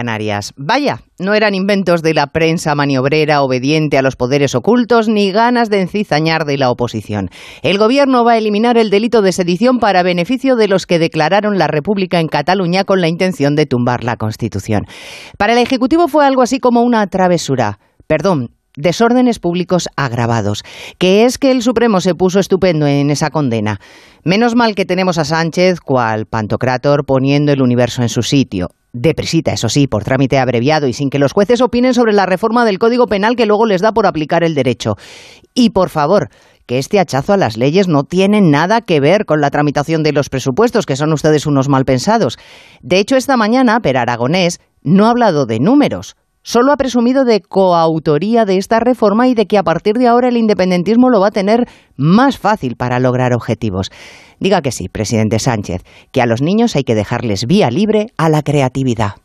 Canarias. Vaya, no eran inventos de la prensa maniobrera obediente a los poderes ocultos ni ganas de encizañar de la oposición. El gobierno va a eliminar el delito de sedición para beneficio de los que declararon la República en Cataluña con la intención de tumbar la Constitución. Para el Ejecutivo fue algo así como una travesura. Perdón, desórdenes públicos agravados, que es que el Supremo se puso estupendo en esa condena. Menos mal que tenemos a Sánchez, cual Pantocrátor, poniendo el universo en su sitio deprisita, eso sí, por trámite abreviado y sin que los jueces opinen sobre la reforma del Código Penal que luego les da por aplicar el derecho. Y por favor, que este hachazo a las leyes no tiene nada que ver con la tramitación de los presupuestos, que son ustedes unos mal pensados. De hecho, esta mañana, Per Aragonés no ha hablado de números, solo ha presumido de coautoría de esta reforma y de que a partir de ahora el independentismo lo va a tener más fácil para lograr objetivos. Diga que sí, presidente Sánchez, que a los niños hay que dejarles vía libre a la creatividad.